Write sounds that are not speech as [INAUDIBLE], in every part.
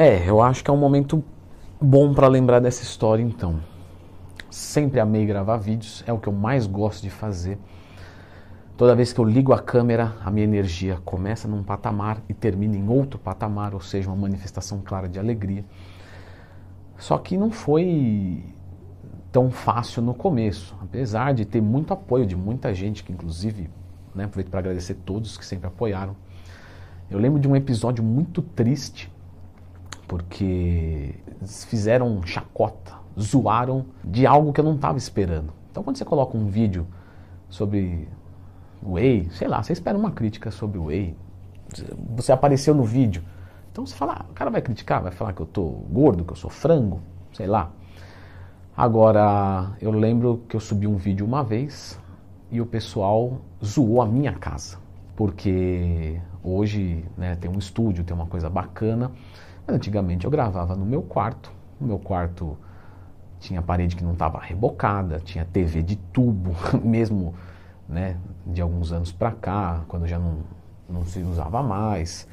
É, eu acho que é um momento bom para lembrar dessa história então. Sempre amei gravar vídeos, é o que eu mais gosto de fazer. Toda vez que eu ligo a câmera, a minha energia começa num patamar e termina em outro patamar, ou seja, uma manifestação clara de alegria. Só que não foi tão fácil no começo, apesar de ter muito apoio de muita gente, que inclusive, né, aproveito para agradecer todos que sempre apoiaram. Eu lembro de um episódio muito triste, porque fizeram chacota, zoaram de algo que eu não estava esperando. Então quando você coloca um vídeo sobre whey, sei lá, você espera uma crítica sobre whey, você apareceu no vídeo, então você fala, ah, o cara vai criticar, vai falar que eu tô gordo, que eu sou frango, sei lá. Agora, eu lembro que eu subi um vídeo uma vez e o pessoal zoou a minha casa, porque hoje né, tem um estúdio, tem uma coisa bacana, antigamente eu gravava no meu quarto, no meu quarto tinha parede que não estava rebocada, tinha TV de tubo, [LAUGHS] mesmo né, de alguns anos para cá, quando já não, não se usava mais.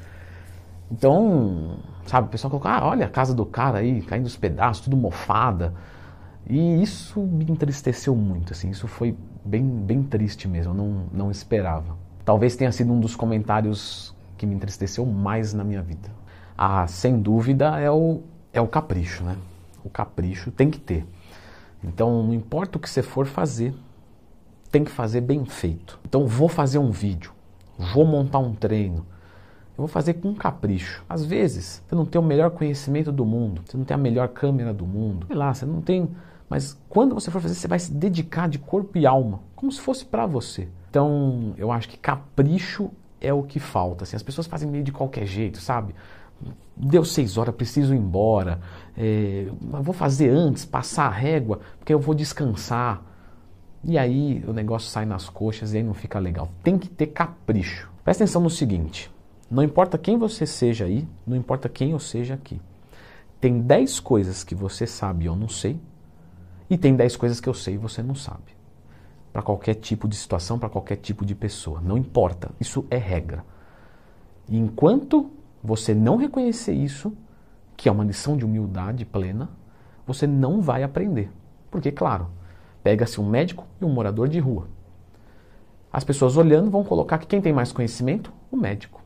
Então, sabe, o pessoal colocou, ah, olha a casa do cara aí, caindo os pedaços, tudo mofada. E isso me entristeceu muito, assim, isso foi bem, bem triste mesmo, eu não, não esperava. Talvez tenha sido um dos comentários que me entristeceu mais na minha vida. Ah, sem dúvida é o, é o capricho, né? O capricho tem que ter. Então, não importa o que você for fazer, tem que fazer bem feito. Então, vou fazer um vídeo, vou montar um treino, eu vou fazer com capricho. Às vezes, você não tem o melhor conhecimento do mundo, você não tem a melhor câmera do mundo, sei lá, você não tem. Mas quando você for fazer, você vai se dedicar de corpo e alma, como se fosse para você. Então, eu acho que capricho é o que falta. Assim, as pessoas fazem meio de qualquer jeito, sabe? Deu seis horas, preciso ir embora. É, vou fazer antes, passar a régua, porque eu vou descansar. E aí o negócio sai nas coxas e aí não fica legal. Tem que ter capricho. Presta atenção no seguinte: não importa quem você seja aí, não importa quem eu seja aqui. Tem 10 coisas que você sabe e eu não sei, e tem 10 coisas que eu sei e você não sabe. Para qualquer tipo de situação, para qualquer tipo de pessoa. Não importa. Isso é regra. Enquanto você não reconhecer isso, que é uma lição de humildade plena, você não vai aprender. Porque, claro, Pega-se um médico e um morador de rua. As pessoas olhando vão colocar que quem tem mais conhecimento? O médico.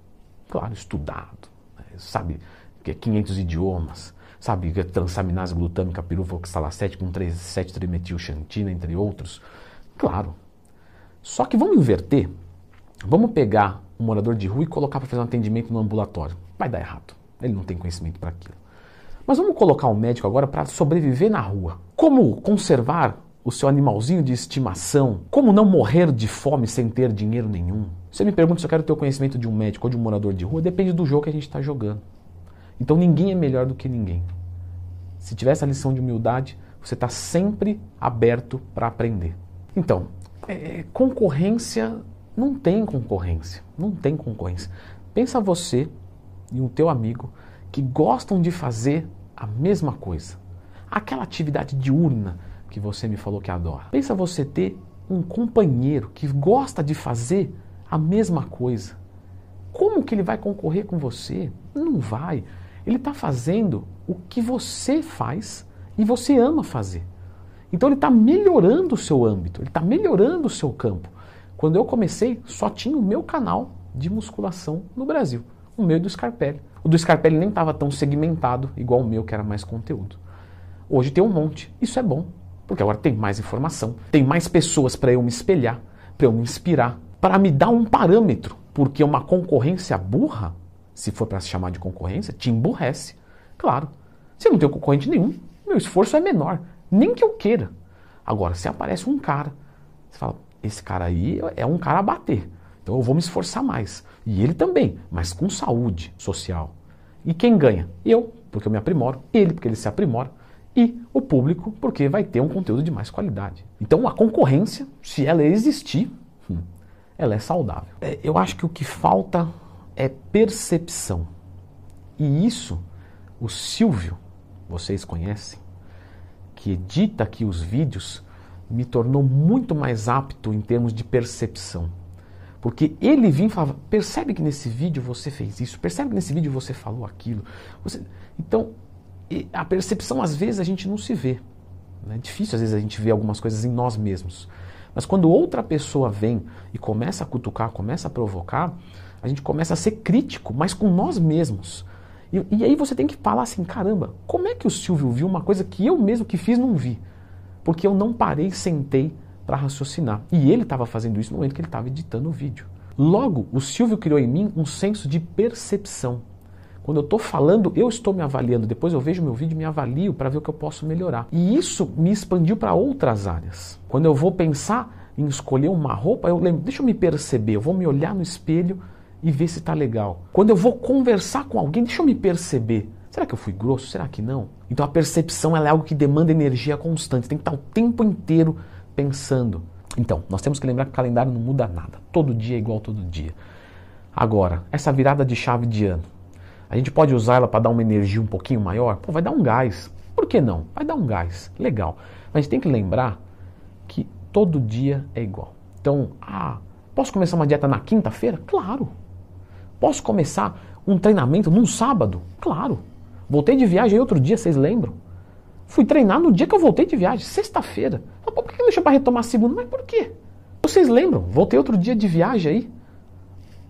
Claro, estudado, né? sabe que é 500 idiomas, sabe que é transaminase glutâmica piruvoxalacete com 7-trimetilxantina, entre outros. Claro. Só que vamos inverter. Vamos pegar um morador de rua e colocar para fazer um atendimento no ambulatório. Vai dar errado. Ele não tem conhecimento para aquilo. Mas vamos colocar um médico agora para sobreviver na rua. Como conservar o seu animalzinho de estimação, como não morrer de fome sem ter dinheiro nenhum? Você me pergunta se eu quero ter o conhecimento de um médico ou de um morador de rua, depende do jogo que a gente está jogando. Então ninguém é melhor do que ninguém. Se tiver essa lição de humildade, você está sempre aberto para aprender. Então, é, concorrência não tem concorrência, não tem concorrência. Pensa você e o teu amigo que gostam de fazer a mesma coisa. Aquela atividade diurna que você me falou que adora. Pensa você ter um companheiro que gosta de fazer a mesma coisa. Como que ele vai concorrer com você? Não vai. Ele está fazendo o que você faz e você ama fazer. Então ele está melhorando o seu âmbito, ele está melhorando o seu campo. Quando eu comecei, só tinha o meu canal de musculação no Brasil, o meu e do Scarpelli. O do Scarpelli nem estava tão segmentado igual o meu, que era mais conteúdo. Hoje tem um monte, isso é bom. Porque agora tem mais informação, tem mais pessoas para eu me espelhar, para eu me inspirar, para me dar um parâmetro. Porque uma concorrência burra, se for para se chamar de concorrência, te emburrece. Claro, se eu não tenho concorrente nenhum, meu esforço é menor, nem que eu queira. Agora, se aparece um cara, você fala, esse cara aí é um cara a bater. Então eu vou me esforçar mais. E ele também, mas com saúde social. E quem ganha? Eu, porque eu me aprimoro. Ele, porque ele se aprimora e o público, porque vai ter um conteúdo de mais qualidade. Então a concorrência, se ela existir, hum, ela é saudável. É, eu acho que o que falta é percepção. E isso, o Silvio, vocês conhecem, que edita aqui os vídeos, me tornou muito mais apto em termos de percepção. Porque ele vinha e falava, percebe que nesse vídeo você fez isso, percebe que nesse vídeo você falou aquilo. Você... Então, a percepção às vezes a gente não se vê. É difícil às vezes a gente ver algumas coisas em nós mesmos. Mas quando outra pessoa vem e começa a cutucar, começa a provocar, a gente começa a ser crítico, mas com nós mesmos. E, e, aí você tem que falar assim, caramba, como é que o Silvio viu uma coisa que eu mesmo que fiz não vi? Porque eu não parei, sentei para raciocinar. E ele estava fazendo isso no momento que ele estava editando o vídeo. Logo, o Silvio criou em mim um senso de percepção. Quando eu estou falando, eu estou me avaliando. Depois eu vejo meu vídeo e me avalio para ver o que eu posso melhorar. E isso me expandiu para outras áreas. Quando eu vou pensar em escolher uma roupa, eu lembro, deixa eu me perceber, eu vou me olhar no espelho e ver se está legal. Quando eu vou conversar com alguém, deixa eu me perceber. Será que eu fui grosso? Será que não? Então a percepção é algo que demanda energia constante. Tem que estar o tempo inteiro pensando. Então, nós temos que lembrar que o calendário não muda nada. Todo dia é igual todo dia. Agora, essa virada de chave de ano, a gente pode usar ela para dar uma energia um pouquinho maior? Pô, vai dar um gás. Por que não? Vai dar um gás. Legal. Mas tem que lembrar que todo dia é igual. Então, ah, posso começar uma dieta na quinta-feira? Claro. Posso começar um treinamento num sábado? Claro. Voltei de viagem outro dia, vocês lembram? Fui treinar no dia que eu voltei de viagem, sexta-feira. Por que não deixa para retomar segunda? Mas por quê? Vocês lembram? Voltei outro dia de viagem aí.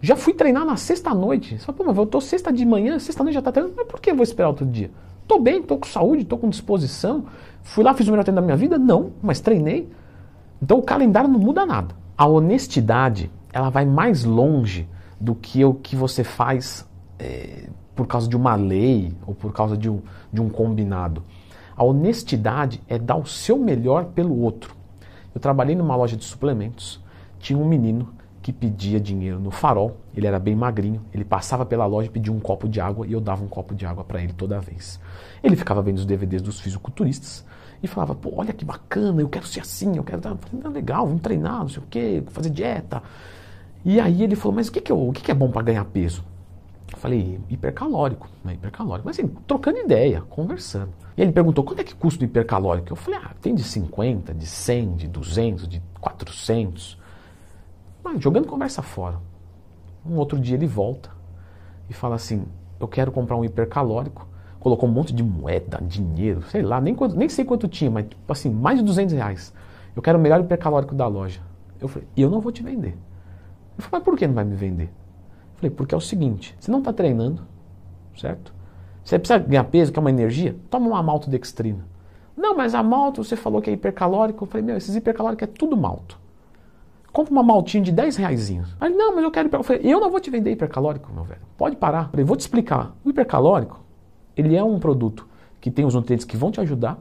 Já fui treinar na sexta-noite. Só, pô, mas tô sexta de manhã, sexta-noite já tá treinando. Mas por que vou esperar outro dia? Tô bem, tô com saúde, tô com disposição. Fui lá, fiz o melhor treino da minha vida? Não, mas treinei. Então o calendário não muda nada. A honestidade, ela vai mais longe do que o que você faz é, por causa de uma lei ou por causa de um, de um combinado. A honestidade é dar o seu melhor pelo outro. Eu trabalhei numa loja de suplementos, tinha um menino que pedia dinheiro no farol, ele era bem magrinho, ele passava pela loja e pedia um copo de água e eu dava um copo de água para ele toda vez. Ele ficava vendo os DVDs dos fisiculturistas e falava, pô, olha que bacana, eu quero ser assim, eu quero... Falei, legal, vamos treinar, não sei o quê, fazer dieta. E aí ele falou, mas o que, que, eu, o que, que é bom para ganhar peso? Eu falei, hipercalórico, né? hipercalórico. Mas assim, trocando ideia, conversando. E ele perguntou, quanto é que custa o hipercalórico? Eu falei, ah, tem de 50, de 100, de 200, de 400. Mas jogando conversa fora. Um outro dia ele volta e fala assim, eu quero comprar um hipercalórico. Colocou um monte de moeda, dinheiro, sei lá, nem, quanto, nem sei quanto tinha, mas tipo assim, mais de 200 reais. Eu quero o melhor hipercalórico da loja. Eu falei, eu não vou te vender. Ele falou, mas por que não vai me vender? Falei, porque é o seguinte, você não está treinando, certo? Você precisa ganhar peso, que é uma energia, toma uma maltodextrina. Não, mas a malto, você falou que é hipercalórico. Eu falei, meu, esses hipercalóricos é tudo malto. Compra uma maltinha de 10 reais. Aí, não, mas eu quero hipercalórico. Eu falei, eu não vou te vender hipercalórico, meu velho. Pode parar. Eu falei, vou te explicar. O hipercalórico, ele é um produto que tem os nutrientes que vão te ajudar,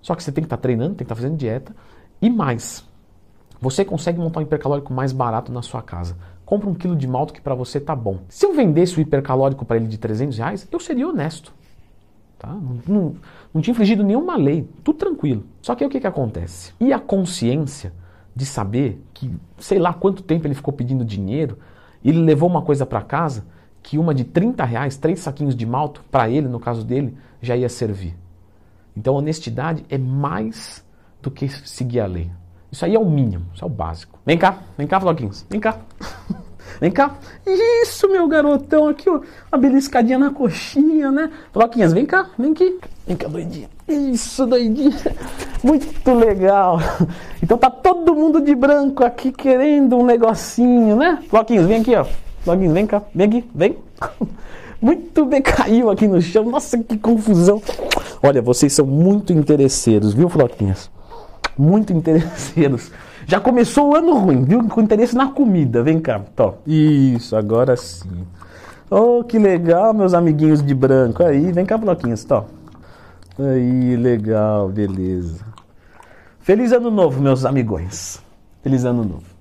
só que você tem que estar tá treinando, tem que estar tá fazendo dieta. E mais, você consegue montar um hipercalórico mais barato na sua casa. Compra um quilo de malto que para você tá bom. Se eu vendesse o hipercalórico para ele de 300 reais, eu seria honesto. Tá? Não, não, não tinha infringido nenhuma lei, tudo tranquilo. Só que aí o que, que acontece? E a consciência de saber que, sei lá quanto tempo ele ficou pedindo dinheiro, ele levou uma coisa para casa que uma de 30 reais, três saquinhos de malto, para ele, no caso dele, já ia servir. Então honestidade é mais do que seguir a lei. Isso aí é o mínimo, isso é o básico. Vem cá, vem cá, Floquinhos, vem cá. [LAUGHS] vem cá. Isso, meu garotão, aqui, ó. Uma beliscadinha na coxinha, né? Floquinhas, vem cá, vem aqui. Vem cá, doidinha. Isso, doidinha. [LAUGHS] Muito legal. [LAUGHS] Então tá todo mundo de branco aqui querendo um negocinho, né? Floquinhos, vem aqui, ó. Floquinhos, vem cá, vem aqui, vem. Muito bem, caiu aqui no chão. Nossa, que confusão. Olha, vocês são muito interesseiros, viu, Floquinhas? Muito interesseiros. Já começou o ano ruim, viu? Com interesse na comida. Vem cá, tó. Isso, agora sim. Oh, que legal, meus amiguinhos de branco. Aí, vem cá, bloquinhos, tó. Aí, legal, beleza. Feliz ano novo, meus amigões. Feliz ano novo.